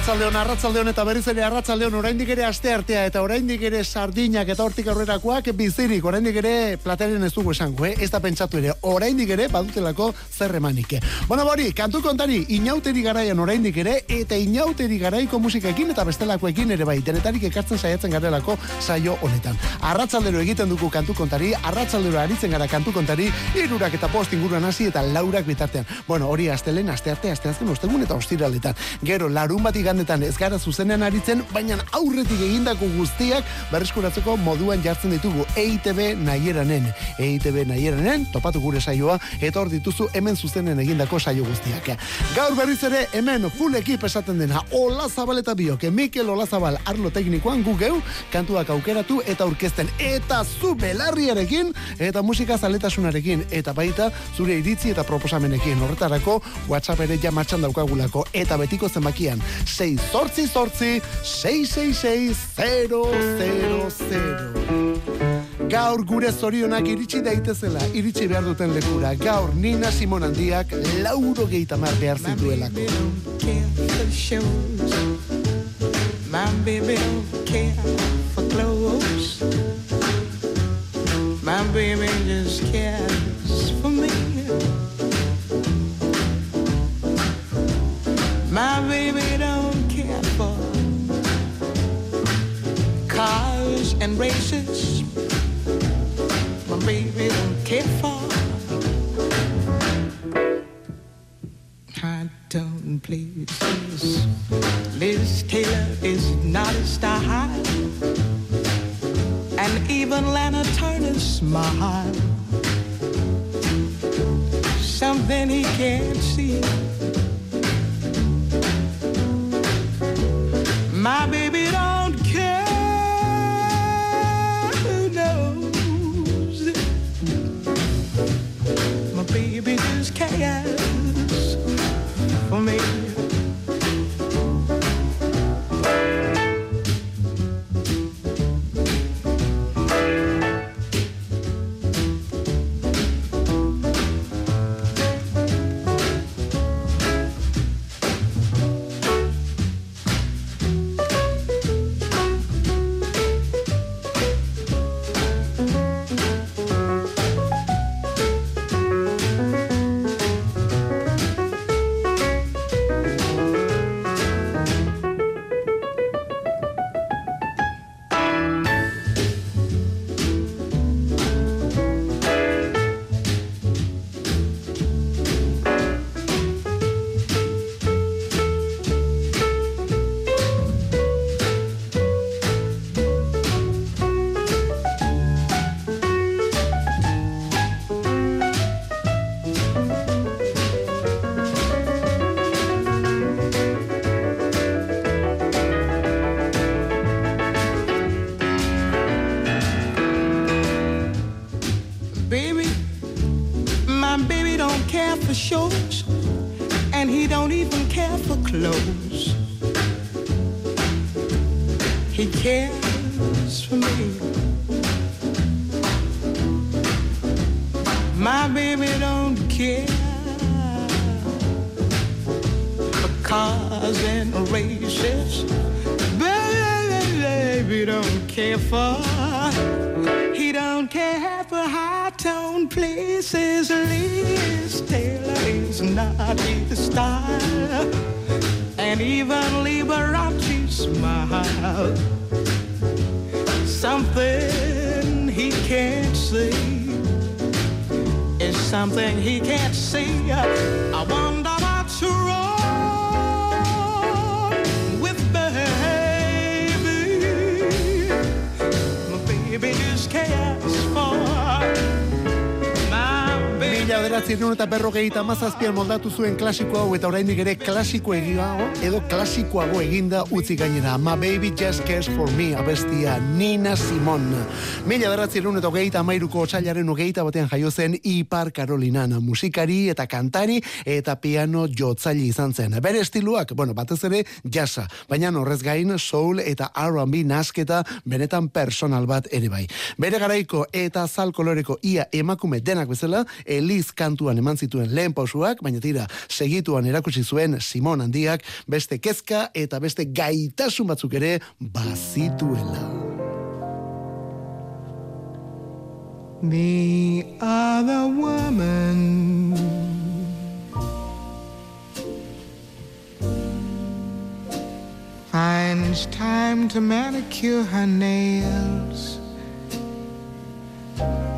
Arratzaldeon, arratzaldeon eta berriz ere arratzaldeon oraindik ere aste artea eta oraindik ere sardinak eta hortik aurrerakoak bizirik, oraindik ere plateren ez dugu esango, eh? ez da pentsatu ere, oraindik ere badutelako zerremanik. Bueno, bori, kantu kontari, inauteri garaian oraindik ere eta inauteri garaiko musikaekin eta bestelakoekin ere bai, denetarik ekartzen saiatzen garelako saio honetan. Arratzaldero egiten dugu kantu kontari, arratzaldero aritzen gara kantu kontari, irurak eta post inguruan hasi eta laurak bitartean. Bueno, hori astelen, aste arte, aste azken, ostegun eta ostiraletan. Gero, larun bat igandetan ez gara zuzenean aritzen, baina aurretik egindako guztiak berreskuratzeko moduan jartzen ditugu EITB nahieranen. EITB nahieranen, topatu gure saioa, eta hor dituzu hemen zuzenen egindako saio guztiak. Gaur berriz ere hemen full ekip esaten dena, Ola Zabal eta Bioke, Mikel Ola Zabal arlo teknikoan gugeu, kantuak aukeratu eta aurkezten eta zu belarriarekin, eta musika zaletasunarekin, eta baita zure iritzi eta proposamenekin. Horretarako, WhatsApp ere ja martxan daukagulako, eta betiko zenbakian, 6 zortzi zortzi 666-000 Gaur gure zorionak iritsi daitezela, iritsi behar duten lekura. Gaur Nina Simon handiak lauro geitamar behar zituelako. My baby don't care for clothes. My baby just cares and races. My baby don't care for. I don't places. Liz Taylor is not a style, and even Lana Turner's smile. Something he can't see. Can't see. I wonder what's wrong with baby. My baby just cares for. Mila bederatzi eta berrogeita mazazpian moldatu zuen klasiko hau eta oraindik ere klasiko egiago edo klasikoago eginda utzi gainera. Ma baby just cares for me abestia Nina Simon. Mila bederatzi eta hogeita amairuko otxailaren hogeita batean jaio zen Ipar Karolinan musikari eta kantari eta piano jotzaile izan zen. Bere estiluak, bueno, batez ere jasa, baina horrez gain soul eta R&B nasketa benetan personal bat ere bai. Bere garaiko eta zal koloreko ia emakume denak bezala, Eliz kantuan eman zituen lehen pausuak, baina tira, segituan erakutsi zuen Simon handiak beste kezka eta beste gaitasun batzuk ere bazituela. The other woman finds time to manicure her nails.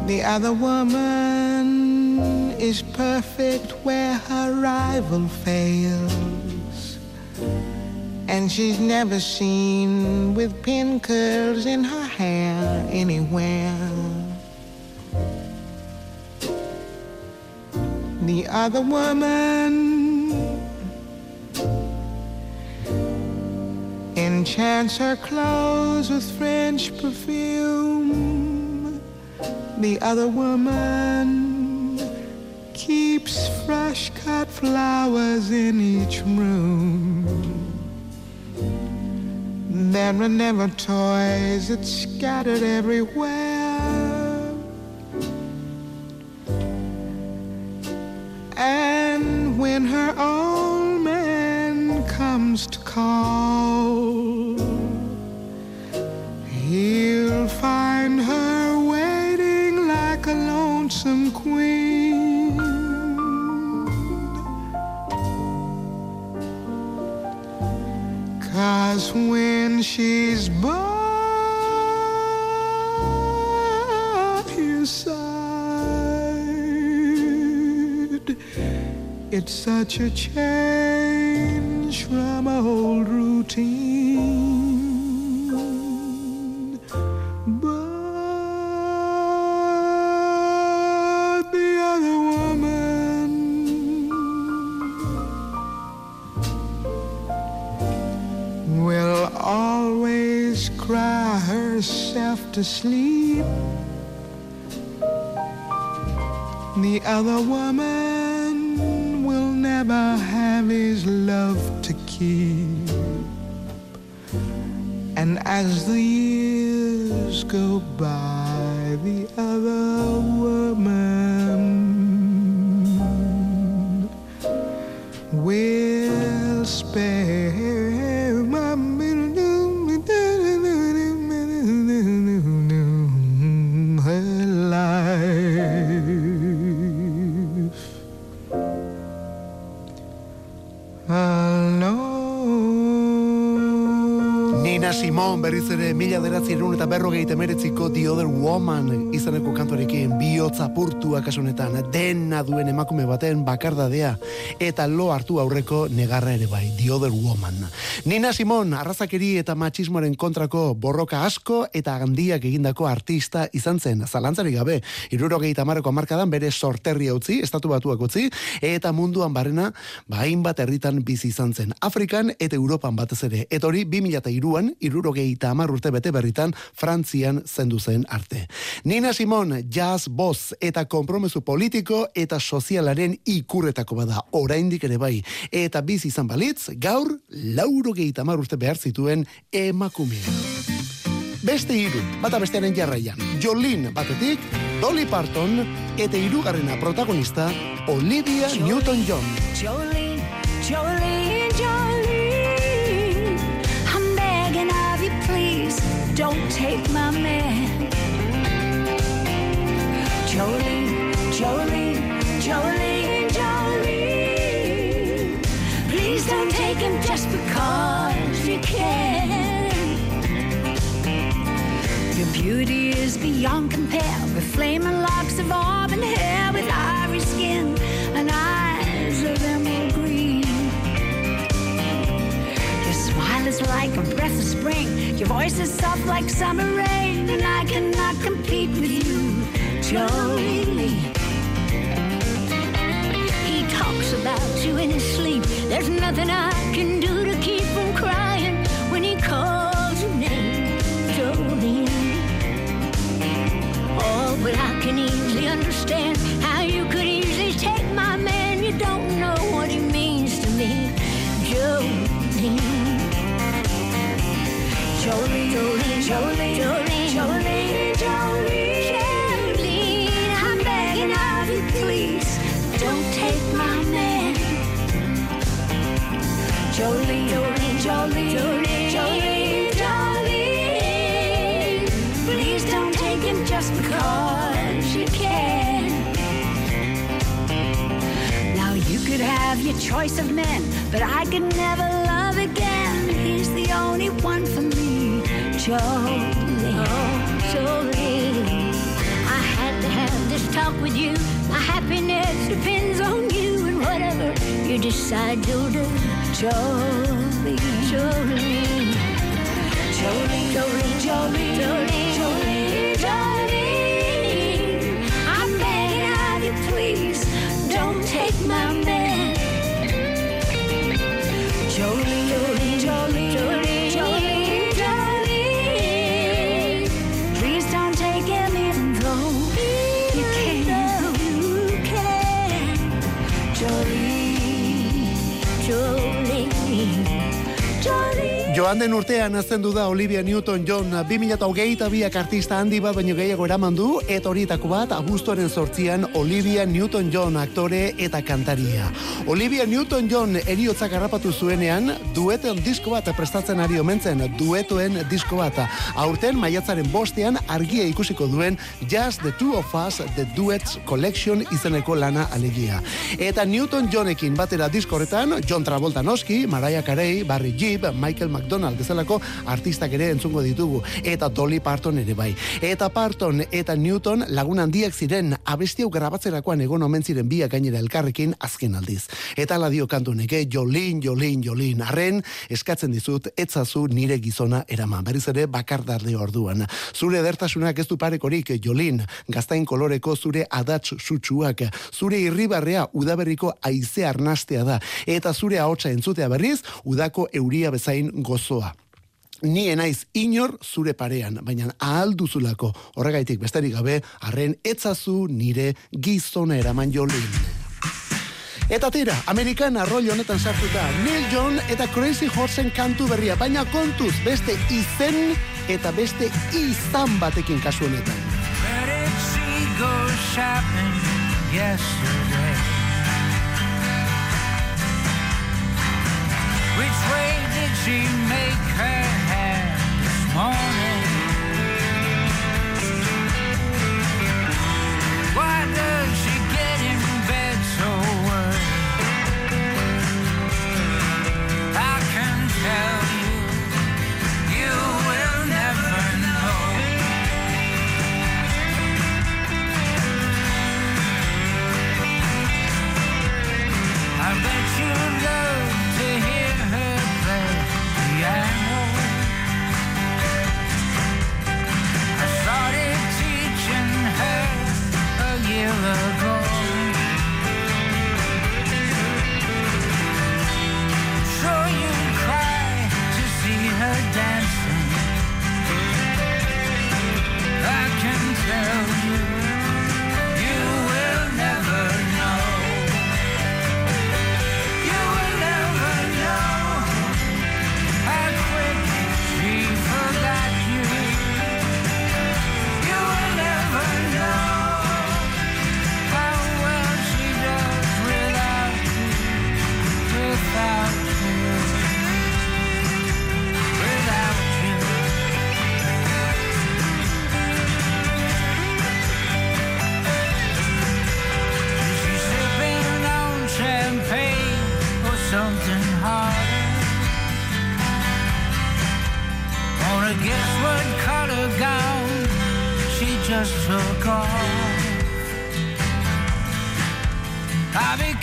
The other woman is perfect where her rival fails. And she's never seen with pin curls in her hair anywhere. The other woman enchants her clothes with French perfume the other woman keeps fresh cut flowers in each room. There are never toys that scattered everywhere. And when her old man comes to call, she's by your side, it's such a change other woman Berriz ere mila deratzi erun eta berrogei temeretziko The Other Woman izaneko kantuarekin bihotza purtua kasunetan dena duen emakume baten bakardadea eta lo hartu aurreko negarra ere bai The Other Woman. Nina Simon arrazakeri eta machismoaren kontrako borroka asko eta handiak egindako artista izan zen zalantzari gabe irurogei tamareko amarkadan bere sorterri utzi, estatu batuak utzi eta munduan barrena bain bat herritan bizi izan zen Afrikan eta Europan batez ere eta hori 2002an irurogei eta amar urte bete berritan Frantzian zendu zen arte. Nina Simon, jazz, boz eta kompromesu politiko eta sozialaren ikurretako bada oraindik ere bai. Eta biz izan balitz, gaur laurogei eta amar urte behar zituen emakumea. Beste hiru, bata bestearen jarraian. Jolin batetik, Dolly Parton eta hirugarrena protagonista Olivia Newton-John. Jolene, Jolene, Jolene. Don't take my man. Jolene, Jolene, Jolene, Jolene. Please don't take him just because you can. Your beauty is beyond compare with flaming locks of auburn hair, with ivory skin and eyes of emerald green. Your smile is like a breath of spring your voice is soft like summer rain, and I cannot compete with you, Jolie. He talks about you in his sleep. There's nothing I can do to keep from crying when he calls your name, Jolie. Oh, but I can easily understand have your choice of men, but I could never love again. He's the only one for me, Jolene. Oh, Jolene. I had to have this talk with you. My happiness depends on you and whatever you decide to do. Jolene, Jolene, Jolene, Jolene, Jolene, Jolene, Jolene. I'm begging of you, please don't take my man. Joan urtean azten da Olivia Newton-John 2008 biak artista handi bat baino gehiago eraman du, eta horietako bat abuztuaren sortzian Olivia Newton-John aktore eta kantaria. Olivia Newton-John eriotzak harrapatu zuenean, dueten disko bat prestatzen ari omentzen, duetoen disko bat. Aurten maiatzaren bostean argia ikusiko duen Just the Two of Us The Duets Collection izeneko lana alegia. Eta Newton-Johnekin batera disko horretan, John Travolta noski, Mariah Carey, Barry Gibb, Michael McDonald bezalako artistak ere entzungo ditugu eta Dolly Parton ere bai. Eta Parton eta Newton lagun handiak ziren abesti hau grabatzerakoan egon omen ziren biak gainera elkarrekin azken aldiz. Eta ala dio kantu neke Jolin, Jolin, Jolin. Arren eskatzen dizut etzazu nire gizona eraman. Berriz ere bakardarde orduan. Zure edertasunak ez du parekorik Jolin, gaztain koloreko zure adats sutsuak, zure irribarrea udaberriko aize arnastea da eta zure ahotsa entzutea berriz udako euria bezain gozoa. Ni naiz inor zure parean, baina ahal duzulako horregaitik besterik gabe, arren etzazu nire gizona eraman jolin. Eta tira, Amerikan arroi honetan sartuta, Neil John eta Crazy Horsen kantu berria, baina kontuz beste izen eta beste izan batekin kasu honetan. Which way did she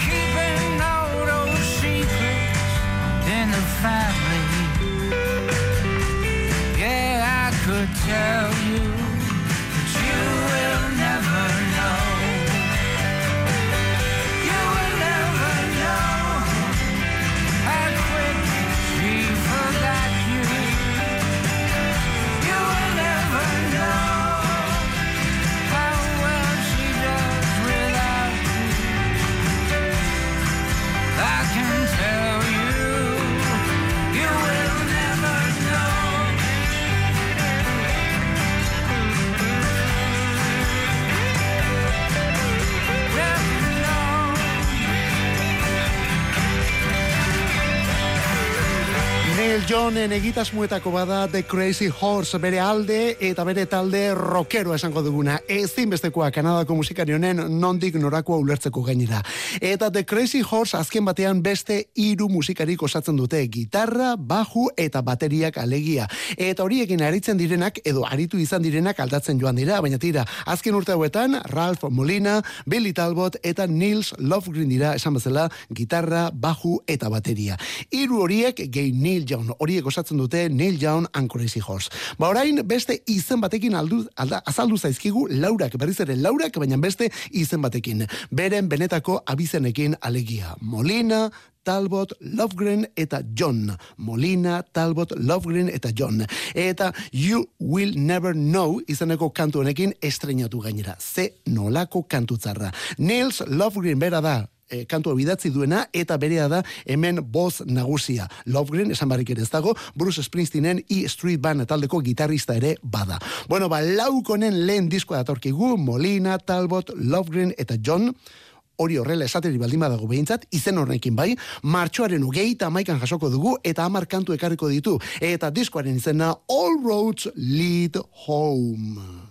keeping all those secrets in the family. Yeah, I could tell you, Neil Johnen egitasmuetako bada The Crazy Horse bere alde eta bere talde rockero esango duguna. Ezinbestekoa Kanadako musikari honen nondik norakoa ulertzeko gainera. Eta The Crazy Horse azken batean beste hiru musikarik osatzen dute gitarra, baju eta bateriak alegia. Eta horiekin aritzen direnak edo aritu izan direnak aldatzen joan dira, baina tira, azken urte hauetan Ralph Molina, Billy Talbot eta Nils Lofgren dira esan bezala gitarra, baju eta bateria. Hiru horiek gehi Neil Young, horiek osatzen dute Neil Young and Crazy Horse. Ba orain beste izen batekin aldu, alda, azaldu zaizkigu laurak, berriz ere laurak, baina beste izen batekin. Beren benetako abizenekin alegia. Molina, Talbot, Lovegren eta John. Molina, Talbot, Lovegren eta John. Eta You Will Never Know izeneko kantu honekin estrenatu gainera. Ze nolako kantutzarra. Nils Lovegren bera da e, kantua bidatzi duena eta berea da hemen boz nagusia. Lovegren esan barrik ere ez dago, Bruce Springsteenen E Street Band taldeko gitarrista ere bada. Bueno, ba, laukonen lehen diskoa datorkigu, Molina, Talbot, Lovegren eta John, hori horrela esateri baldin badago behintzat, izen horrekin bai, martxoaren ugei eta maikan jasoko dugu, eta amar kantu ekarriko ditu, eta diskoaren izena All Roads Lead Home.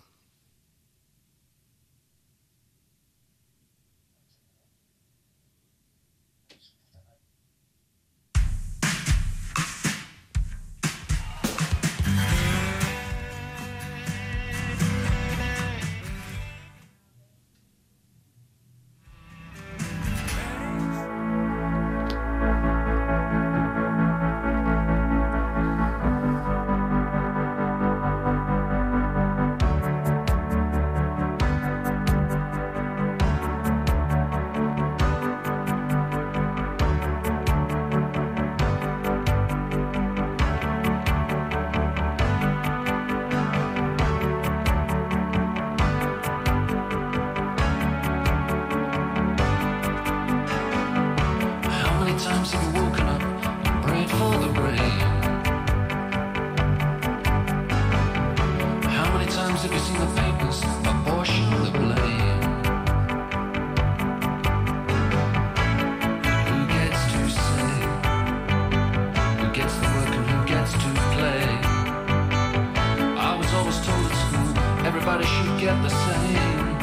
Everybody should get the same.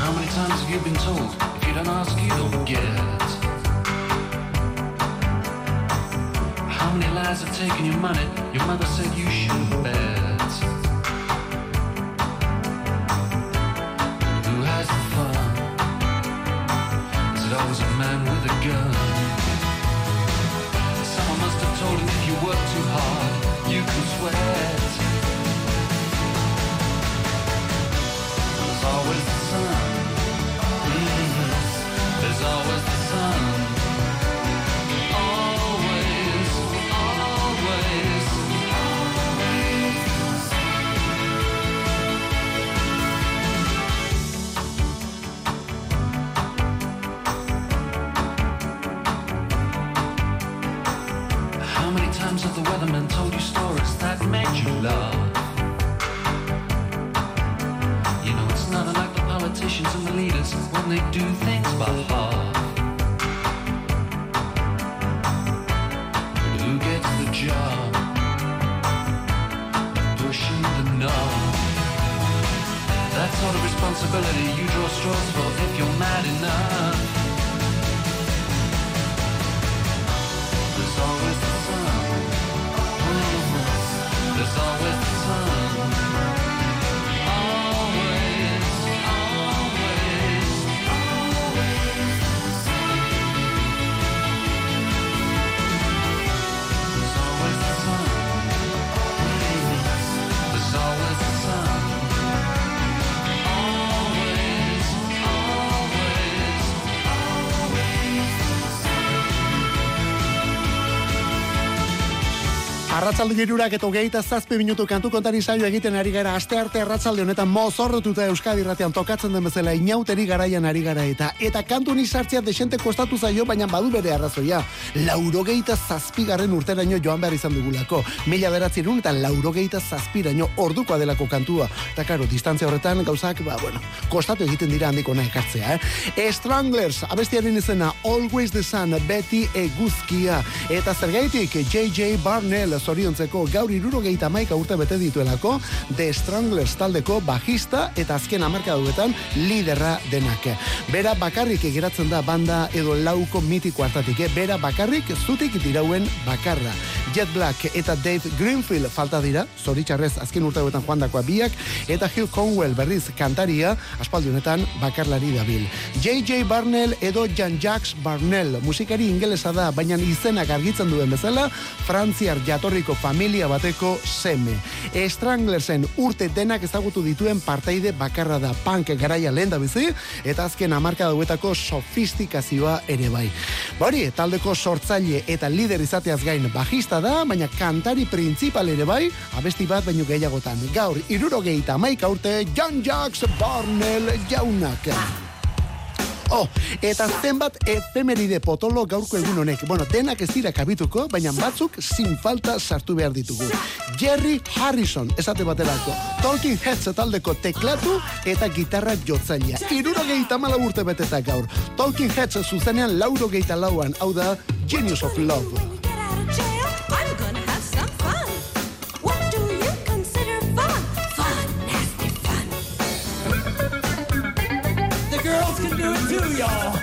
How many times have you been told if you don't ask, you don't get? How many lies have taken your money? Your mother said you should bet. Sweat. There's always you laugh? You know, it's not unlike the politicians and the leaders when they do Arratzalde girurak eta hogeita zazpi minutu kantu kontari saio egiten ari gara aste arte arratzalde honetan mozorrotuta Euskadi irratean tokatzen den bezala inauteri garaian ari gara eta eta kantu ni sartzea desente kostatu zaio baina badu bere arrazoia laurogeita zazpigarren urteraino joan behar izan dugulako mila beratzerun eta laurogeita zazpiraino ordukoa delako kantua eta karo, distantzia horretan gauzak ba, bueno, kostatu egiten dira handiko nahi ekartzea eh? Stranglers, abestiaren izena Always the Sun, beti eguzkia eta zergaitik J.J. Barnell zoriontzeko gaur irurogeita maika urte bete dituelako The Stranglers taldeko bajista eta azken amarka duetan liderra denak. Bera bakarrik egiratzen da banda edo lauko mitiko hartatik, eh? bera bakarrik zutik dirauen bakarra. Jet Black eta Dave Greenfield falta dira, zoritxarrez azken urte duetan joan dakoa biak, eta Hugh Conwell berriz kantaria, aspaldi honetan bakarlari dabil. J.J. Barnell edo Jean-Jacques Barnell, musikari ingelesa da, baina izenak argitzen duen bezala, Frantziar jatorriko familia bateko seme. Stranglersen urte denak ezagutu dituen parteide bakarra da punk garaia lehen da bizi, eta azken amarka dauetako sofistikazioa ere bai. Bari, taldeko sortzaile eta lider izateaz gain bajista da, baina kantari principal ere bai, abesti bat baino gehiagotan. Gaur, irurogeita maika urte, John Jacques Barnell jaunak. Oh, eta zenbat efemeride potolo gaurko egun honek. Bueno, denak ez dira kabituko, baina batzuk sin falta sartu behar ditugu. Jerry Harrison, esate baterako. Talking Heads taldeko teklatu eta gitarra jotzailea. Iruro gehieta mala urte beteta gaur. Talking Heads zuzenean lauro gehieta lauan, hau da Genius of Love. Y'all.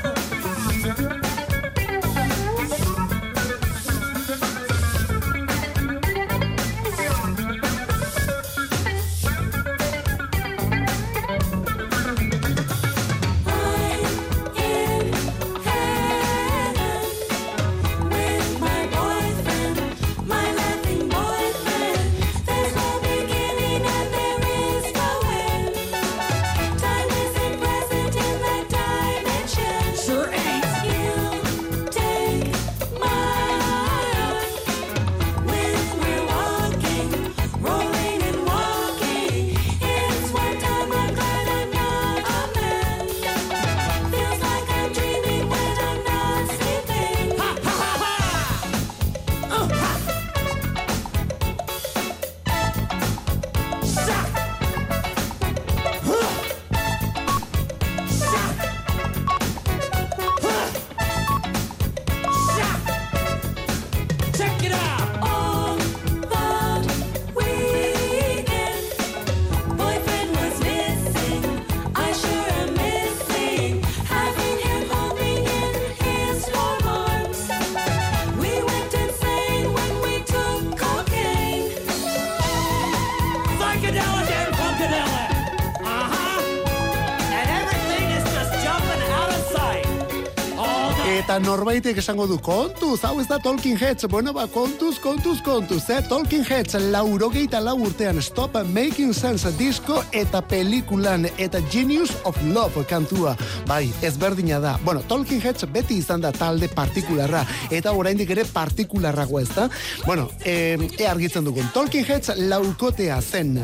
Norbaitek esango du, kontuz, hau ez da Talking Heads, bueno ba, kontuz, kontuz, kontuz, eh? Talking Heads, laurogeita lau urtean, Stop Making Sense disko eta pelikulan, eta Genius of Love kantua, bai, ezberdina da. Bueno, Talking Heads beti izan da talde partikularra, eta oraindik ere partikularragoa ez da. Bueno, e, e argitzen dugun, Talking Heads laukotea zen,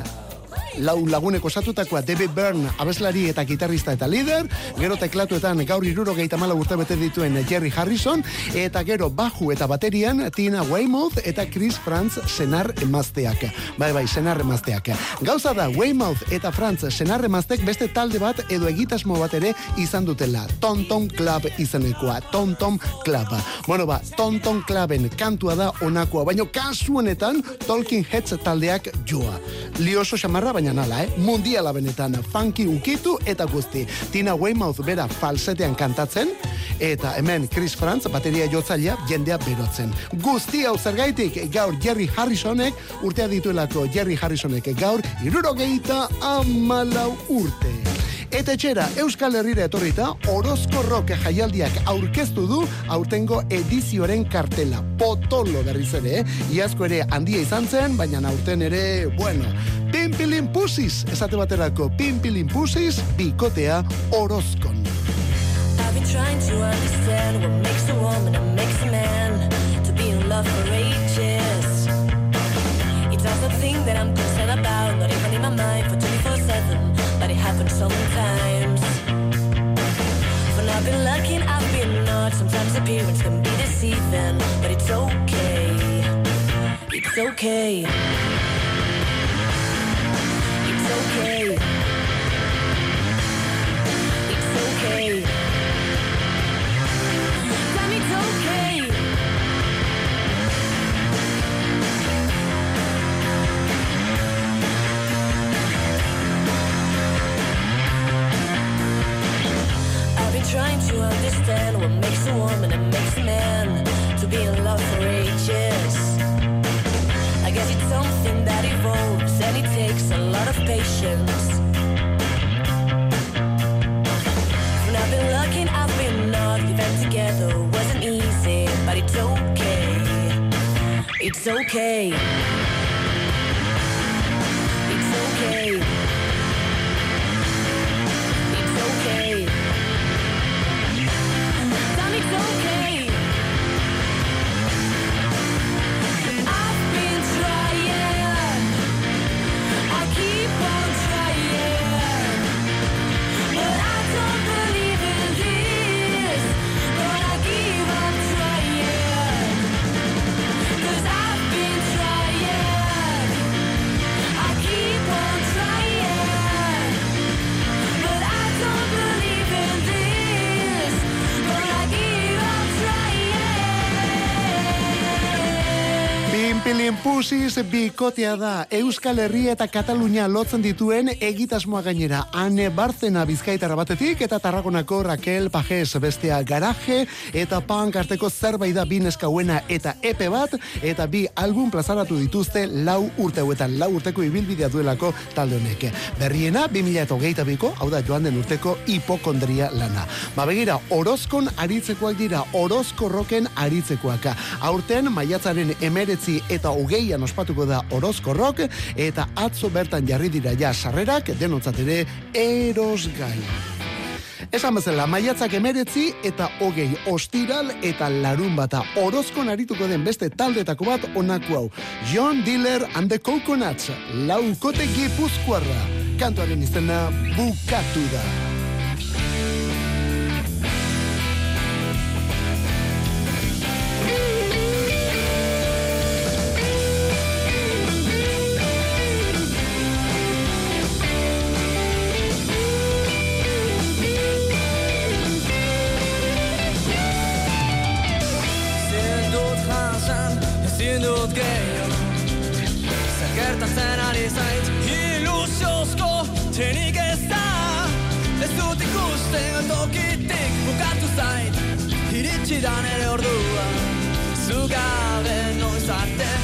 lau laguneko osatutakoa David Byrne abeslari eta gitarrista eta lider, gero teklatuetan gaur iruro gehieta mala urte bete dituen Jerry Harrison, eta gero baju eta baterian Tina Weymouth eta Chris Franz senar emazteak. Bai, bai, senar emazteak. Gauza da, Weymouth eta Franz senar emaztek beste talde bat edo egitasmo bat ere izan dutela. Tonton Club izenekoa. Tonton Club. Bueno, ba, Tonton Cluben kantua da onakoa, baino kasu honetan Talking Heads taldeak joa. Lioso xamarra, baina nala, eh? Mundiala benetan, funky ukitu eta guzti. Tina Weymouth bera falsetean kantatzen, eta hemen Chris Franz bateria jotzailea jendea berotzen. Guzti hau zergaitik gaur Jerry Harrisonek urtea dituelako Jerry Harrisonek gaur irurogeita amalau urte. Eta etxera, Euskal Herrira etorrita, Orozko Rock jaialdiak aurkeztu du aurtengo edizioaren kartela. Potolo berriz ere, eh? Iazko ere handia izan zen, baina aurten ere, bueno, Pimpilin Pusis, esate baterako Pimpilin Pusis, bikotea Orozkon. I've been trying to understand what makes a woman and makes a man to be in love for ages. It's not something that I'm concerned about, not even in my mind sometimes. When I've been lucky and I've been not, sometimes appearance can be deceiving, but it's okay. It's okay. It's okay. It's okay. Makes a woman and makes a man to be in love for ages. I guess it's something that evolves and it takes a lot of patience. When I've been lucky I've been not, living together wasn't easy, but it's okay. It's okay. It's okay. Pusiz bikotea da Euskal Herria eta Katalunia lotzen dituen egitasmoa gainera. Ane Barzena bizkaitarra batetik eta Tarragonako Raquel Pajes bestea garaje eta pankarteko zerbait da bineska huena eta epe bat eta bi album plazaratu dituzte lau urte hauetan. Lau urteko ibilbidea duelako talde honek. Berriena 2008 biko hau da joan den urteko hipokondria lana. Ba begira orozkon aritzekoak dira orozko roken aritzekoak. Aurten maiatzaren emeretzi eta hogeian ospatuko da orozko rock eta atzo bertan jarri dira ja sarrerak denontzat ere erosgai Esan bezala, maiatzak emeretzi eta hogei ostiral eta larun bata orozkon arituko den beste taldetako bat onako hau. John Diller and the Coconuts, laukote gipuzkoarra. Kantuaren izena bukatu da. Ezin dut gehiago Zer gertatzen ari zait Ilusiozko txenik ez da Ez dut ikusten tokitik bukatu zait Iritsi da nere ordua Zugabe noiz arte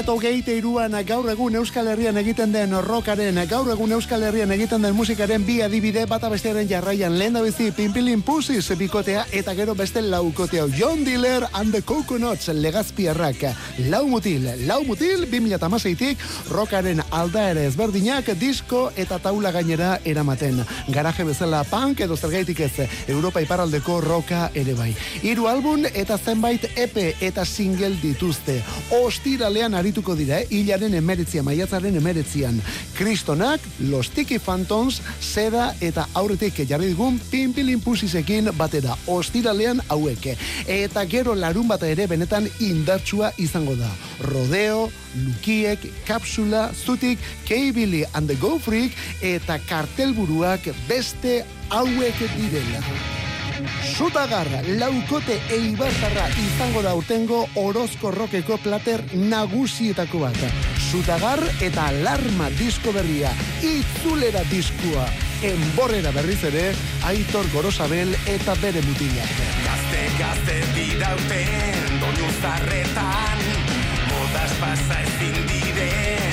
eta hogeite iruan gaur egun Euskal Herrian egiten den rockaren, gaur egun Euskal Herrian egiten den musikaren bi adibide bata bestearen jarraian lehen da bizi Pimpilin Pussies bikotea eta gero beste laukotea John Diller and the Coconuts legazpiarrak lau mutil, lau mutil 2006tik rockaren aldaere ezberdinak disko eta taula gainera eramaten. Garaje bezala punk edo zergaitik ez Europa iparraldeko roka ere bai. Hiru album eta zenbait EP eta single dituzte. Ostiralean arituko dira, eh? hilaren emeretzian, maiatzaren emeretzian. Kristonak, Los Tiki Phantoms, Seda eta aurretik jarri digun Pimpilin Pusisekin batera. Ostiralean hauek. Eta gero larun bata ere benetan indartsua izango da. Rodeo, Lukiek, Kapsula, Zutik, K-Billy and the Go Freak eta kartelburuak beste hauek direla. Sutagarra, laukote eibartarra izango da urtengo orozko rokeko plater nagusietako bat. Sutagar eta alarma disko berria, itzulera diskua. Enborrera berriz ere, Aitor Gorosabel eta bere mutilak. Gazte, gazte didauten doinu zarretan Modaz pasa ezin diren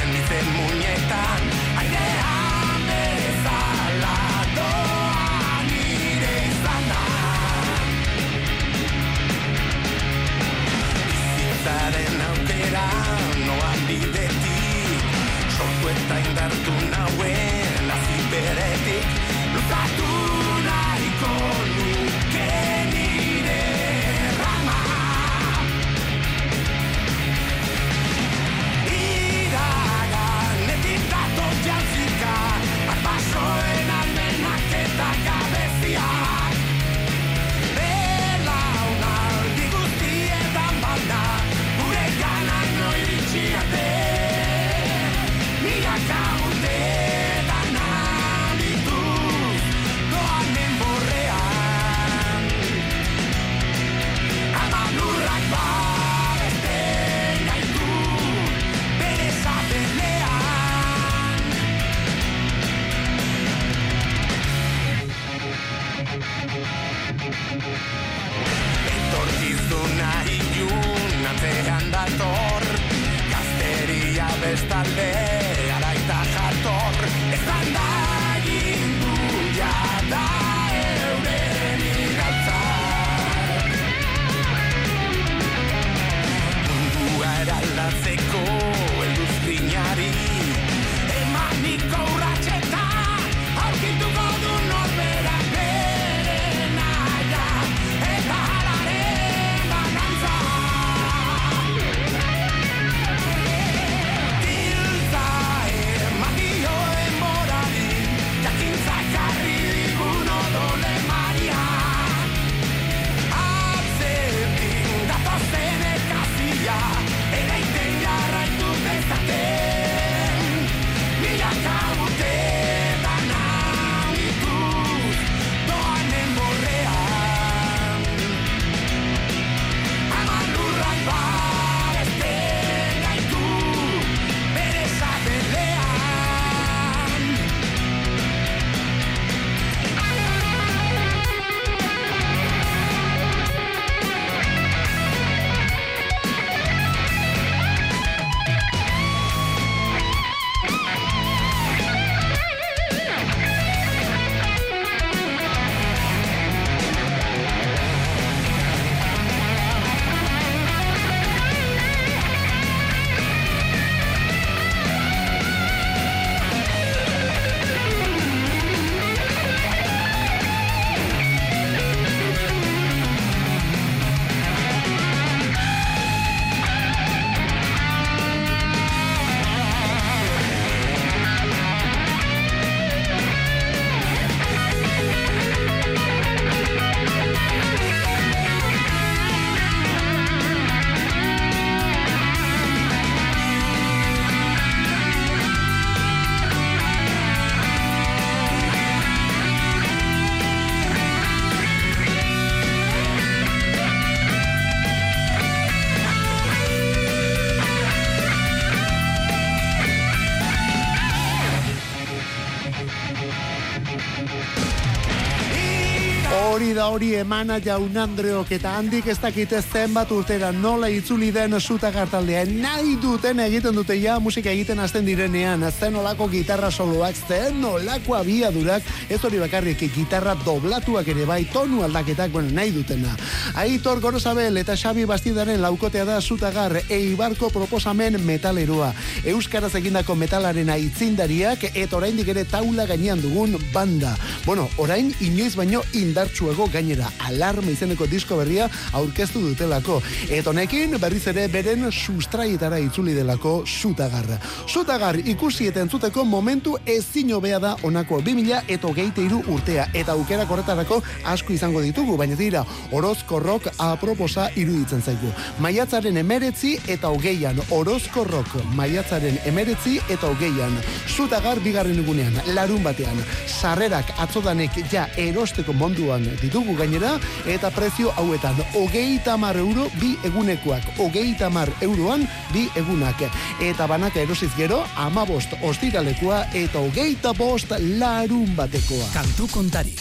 Hori emana jaun Andreok eta handik ez dakite zenbat urtera nola itzuli den suta gartaldea. Nahi duten egiten dute ja musika egiten hasten direnean. Zen olako gitarra soloak, zen olako abiadurak, ez hori bakarrik gitarra doblatuak ere bai, tonu aldaketak, bueno, nahi dutena. Aitor Gorosabel eta Xabi Bastidaren laukotea da sutagar eibarko proposamen metaleroa. Euskaraz egindako metalaren aitzindariak eta oraindik ere taula gainean dugun banda. Bueno, orain inoiz baino indartsuago gainera alarma izeneko disko berria aurkeztu dutelako. Eta honekin berriz ere beren sustraietara itzuli delako sutagarra. Sutagar ikusi eta entzuteko momentu ezin hobea da honako 2000 eta hogeita hiru urtea. Eta aukera korretarako asko izango ditugu, baina dira orozkorrok aproposa iruditzen zaigu. Maiatzaren emeretzi eta hogeian, orozkorrok maiatzaren emeretzi eta hogeian. Sutagar bigarren egunean, larun batean. Sarrerak atzodanek ja erosteko monduan ditugu gainera, eta prezio hauetan, hogeita mar euro bi egunekoak, hogeita mar euroan bi egunak. Eta banaka erosiz gero, amabost ostiralekoa eta hogeita bost larun batekoa. Kantu kontari,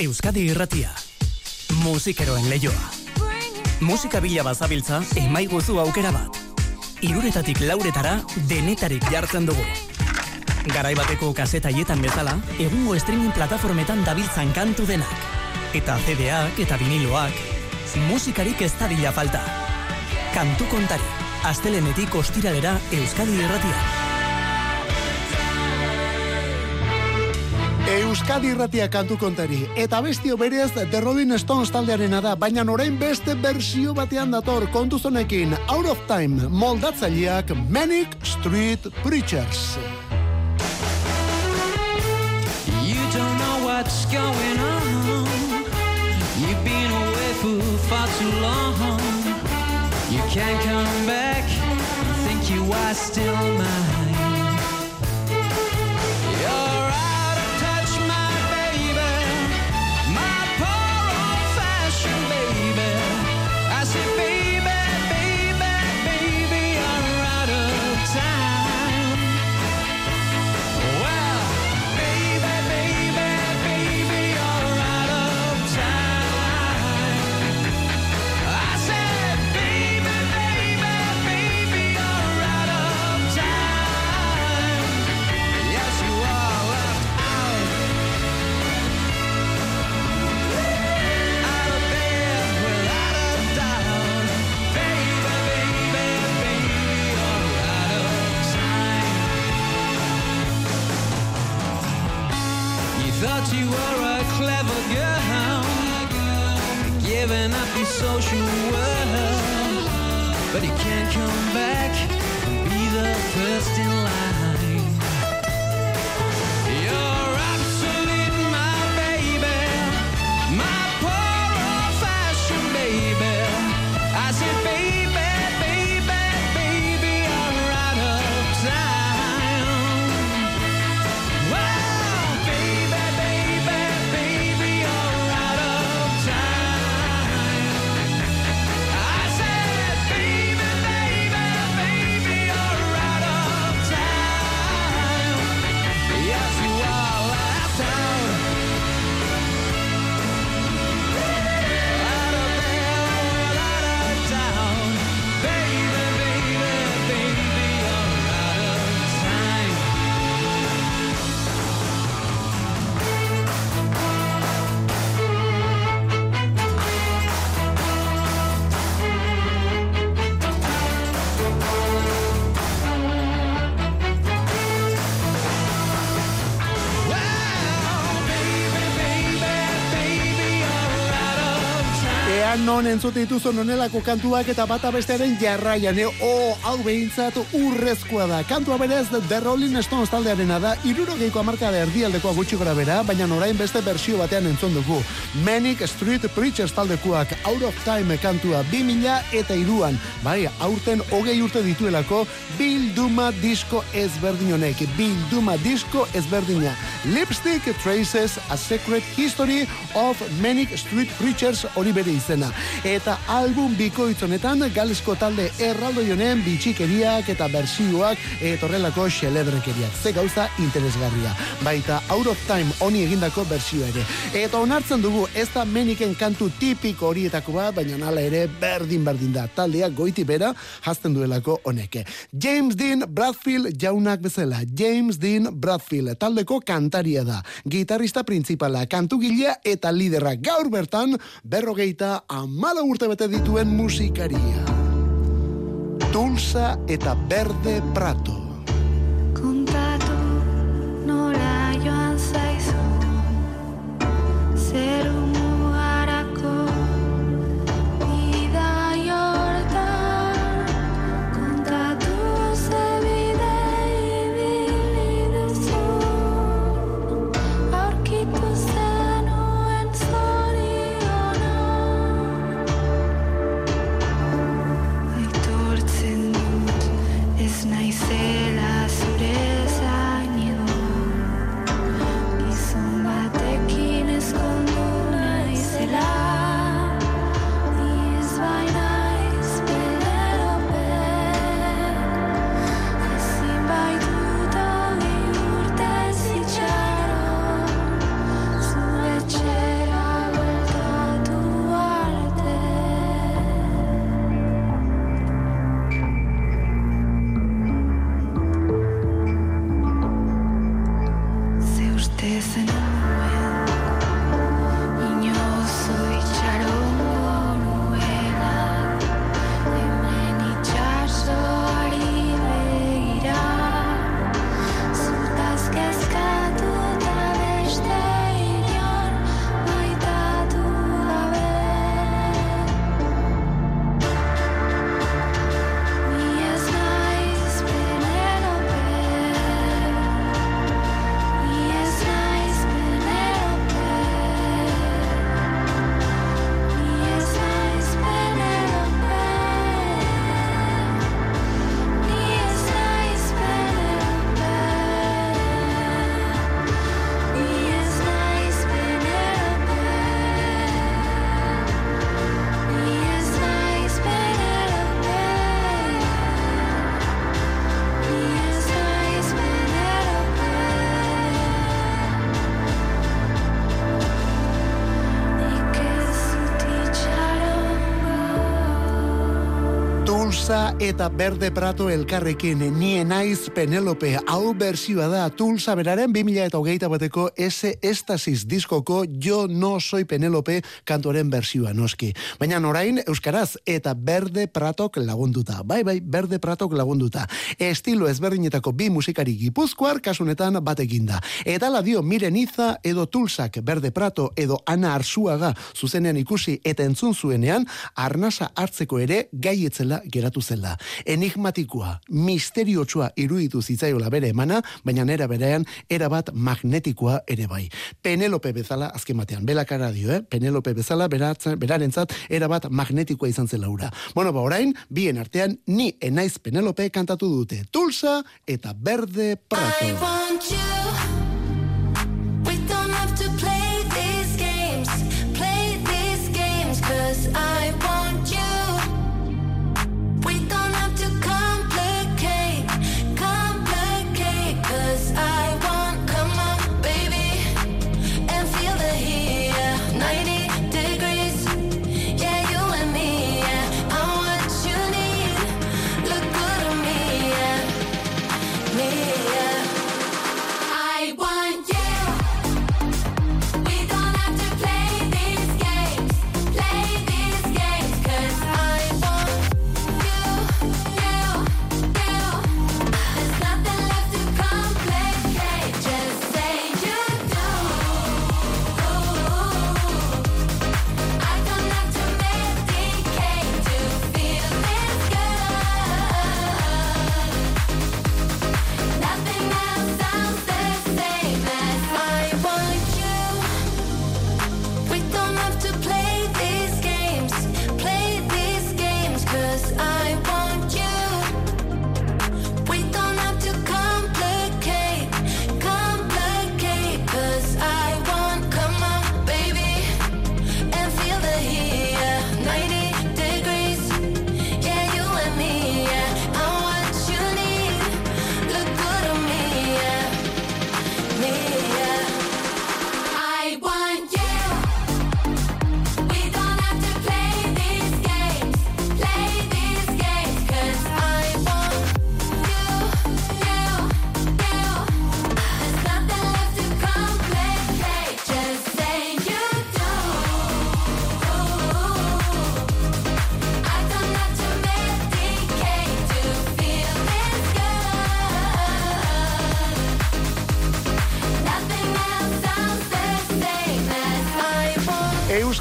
Euskadi irratia, musikeroen leioa. Musika bila bazabiltza, emaiguzu aukera bat. Iruretatik lauretara, denetarik jartzen dugu. Garai bateko kasetaietan bezala, egungo streaming plataformetan dabiltzan kantu denak. Eta CD-ak eta viniloak, musikarik ez dadila falta. Kantu kontari, astelenetik ostiralera Euskadi irratia. Euskadi irratia kantu kontari. Eta bestio berez The Rolling Stones taldearena da, baina orain beste bersio batean dator kontuzonekin Out of Time moldatzaileak Manic Street Preachers. You don't know what's going on. Away for far too long. You can't come back. Think you are still mine. But he can't come back and be the first in line. Entzute dituzun onelako kantuak eta bata bestearen jarraian, e, oh, hau behintzat urrezkoa da. Kantua berez The Rolling Stones taldearena da, irurogeiko amarka da erdialdekoa gutxi gora bera, baina orain beste bersio batean entzun dugu. Manic Street Preachers taldekoak Out of Time kantua 2000 eta iruan, bai, aurten hogei urte dituelako bilduma disko ezberdin honek, bilduma disko ezberdina. Lipstick Traces, A Secret History of Manic Street Preachers hori bere izena. Eta album bikoitz honetan galesko talde erraldo jonen bitxikeriak eta bersioak etorrelako xelebrekeriak. Ze gauza interesgarria. Baita Out of Time honi egindako bersio ere. Eta onartzen dugu ez da meniken kantu tipiko horietako bat, baina nala ere berdin berdin da. Taldea goiti bera jazten duelako honeke. James Dean Bradfield jaunak bezala. James Dean Bradfield taldeko kantaria da. Gitarrista principala, kantugilea eta lidera gaur bertan berrogeita amala urte bete dituen musikaria. Tulsa eta Berde Prato. Eta Berde Prato elkarrekin nie naiz Penelope hau bersioa da Tulsa beraren 2000 eta hogeita bateko ese estasis diskoko Jo no soy Penelope kantuaren bersioa noski. Baina orain Euskaraz eta Berde Pratok lagunduta. Bai, bai, Berde Pratok lagunduta. Estilo ezberdinetako bi musikari gipuzkoar kasunetan batekin da. Eta la dio Miren Iza edo Tulsak Berde Prato edo Ana Arzuaga zuzenean ikusi eta entzun zuenean arnasa hartzeko ere gaietzela geratu zela. Enigmatikoa, misteriotsua iruditu zitzaiola bere emana, baina nera berean erabat magnetikoa ere bai. Penelope bezala azken batean, belakara dio, eh? Penelope bezala beratzen, berarentzat erabat magnetikoa izan zela ura. Bueno, ba orain, bien artean, ni enaiz Penelope kantatu dute. Tulsa eta Berde Prato. I want you.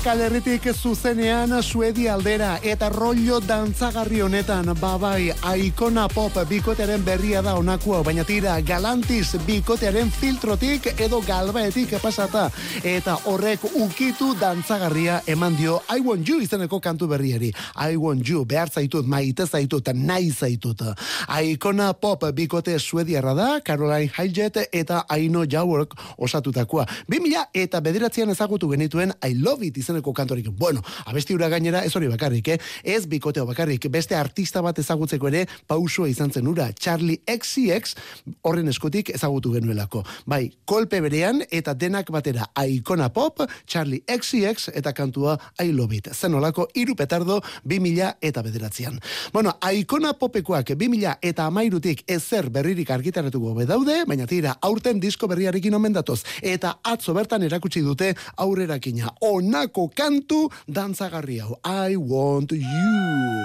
Euskal Herritik zuzenean Suedia aldera eta rollo dantzagarri honetan babai aikona pop bikotearen berria da onakua baina tira galantiz bikotearen filtrotik edo galbaetik pasata eta horrek ukitu dantzagarria eman dio I want you izeneko kantu berriari. I want you behar zaitut maite zaitut nahi zaitut. Aikona pop bikote suediarra da Caroline Hijet eta Aino Jawork osatutakoa. 2000 eta bederatzean ezagutu genituen I love it izeneko kantorik. Bueno, abesti hura gainera ez hori bakarrik, eh? Ez bikoteo bakarrik, beste artista bat ezagutzeko ere pausua izan zen ura. Charlie XCX horren eskutik ezagutu genuelako. Bai, kolpe berean eta denak batera Aikona Pop, Charlie XCX eta kantua I love it. Zen olako iru petardo 2000 eta bederatzean. Bueno, Aikona Popekoak 2000 eta amairutik ezer berririk argitaratuko bedaude, baina tira, aurten disko berriarekin omen datoz. Eta atzo bertan erakutsi dute aurrerakina. Onako kantu dantzagarri hau. I want you.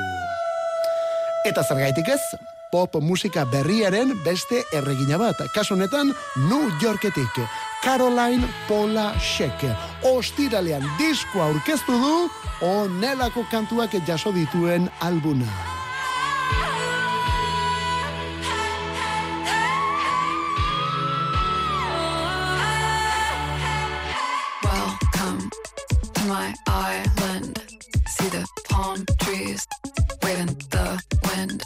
Eta zergaitik ez, pop musika berriaren beste erregina bat. Kasu honetan, New Yorketik. Caroline Paula Sheck. Ostiralean diskoa aurkeztu du, onelako kantuak jaso dituen albuna. My island. See the palm trees waving the wind.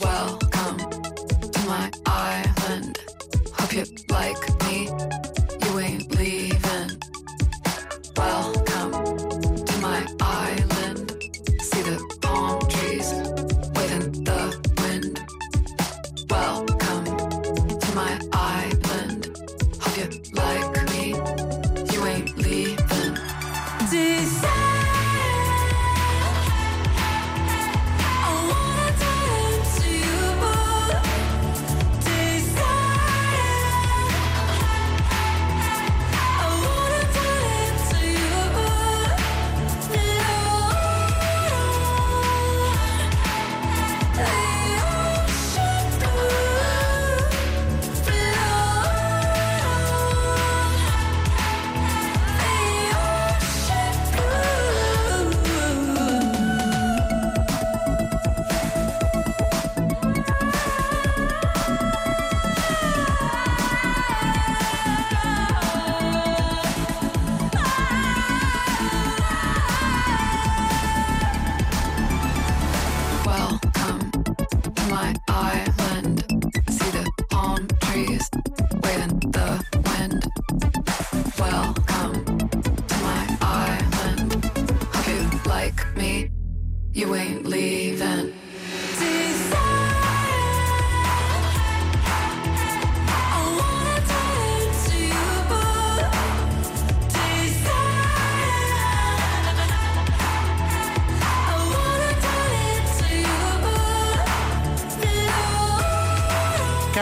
Welcome to my island. Hope you like me.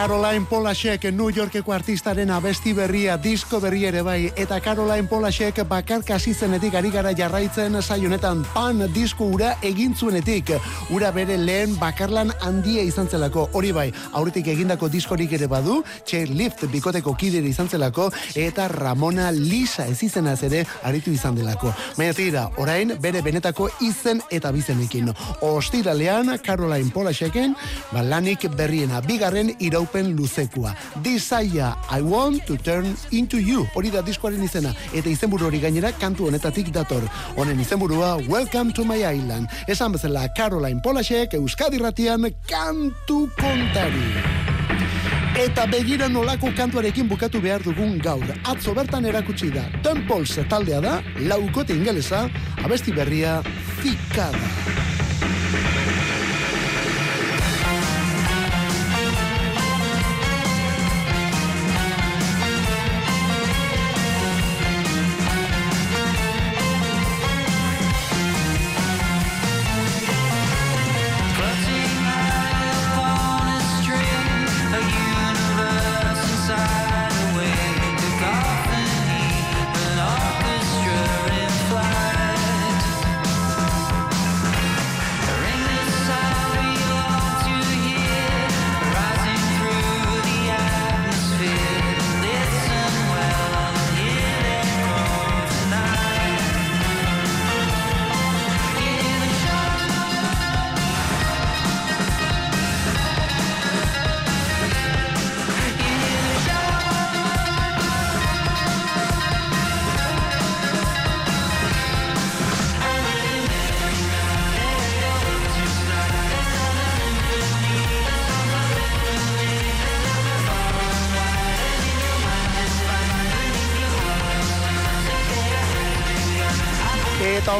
Caroline Polashek New Yorkeko artistaren abesti berria, disko berria ere bai, eta Caroline Polashek bakarka hasi zenetik ari gara jarraitzen saionetan pan disko ura egin zuenetik. Ura bere lehen bakarlan handia izan zelako, hori bai, aurretik egindako diskorik ere badu, Chairlift bikoteko kidere izan zelako, eta Ramona Lisa ez izenaz ere aritu izan delako. Baina tira, orain bere benetako izen eta bizenekin. Ostiralean Caroline Polasheken, balanik berriena, bigarren iraupen luzekua. Desire, I want to turn into you. Hori da diskoaren izena. Eta izenburu hori gainera kantu honetatik dator. Honen izenburua Welcome to my island. Esan bezala Caroline Polashek Euskadi ratian kantu kontari. Eta begira nolako kantuarekin bukatu behar dugun gaur. Atzo bertan erakutsi da. Temples taldea da, laukote ingelesa, abesti berria, zikada.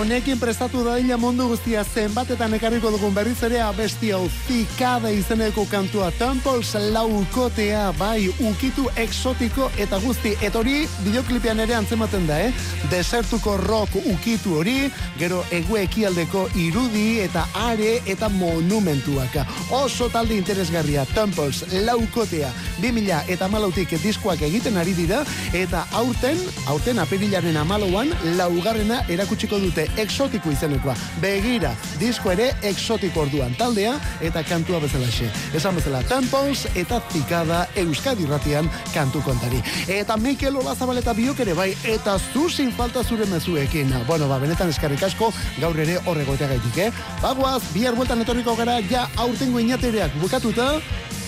Honekin prestatu dadila mundu guztia zenbatetan ekarriko dugun berriz ere abesti hau zikada izeneko kantua Temples laukotea bai ukitu exotiko eta guzti eta hori bideoklipean ere antzematen da, eh? Desertuko rock ukitu hori, gero egue ekialdeko irudi eta are eta monumentuak. Oso talde interesgarria Temples laukotea 2000 eta malautik diskoak egiten ari dira eta aurten, aurten apirilaren amalauan laugarrena erakutsiko dute exotiko izenekoa. Begira, disko ere exotiko orduan taldea eta kantua bezalaxe. Esan bezala Temples eta Zikada Euskadi ratian kantu kontari. Eta Mikel Olazabal eta biok ere bai, eta zu sin falta zure mezuekin. Bueno, ba, benetan eskarrik asko, gaur ere horregoetea gaitik, eh? Bagoaz, bihar bueltan etorriko gara, ja aurtengo inatereak bukatuta,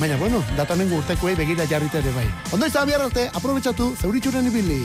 baina, bueno, datanengo urtekoei begira jarrita ere bai. Ondo izan bihar arte, aprobetsatu, zeuritxuren ibili.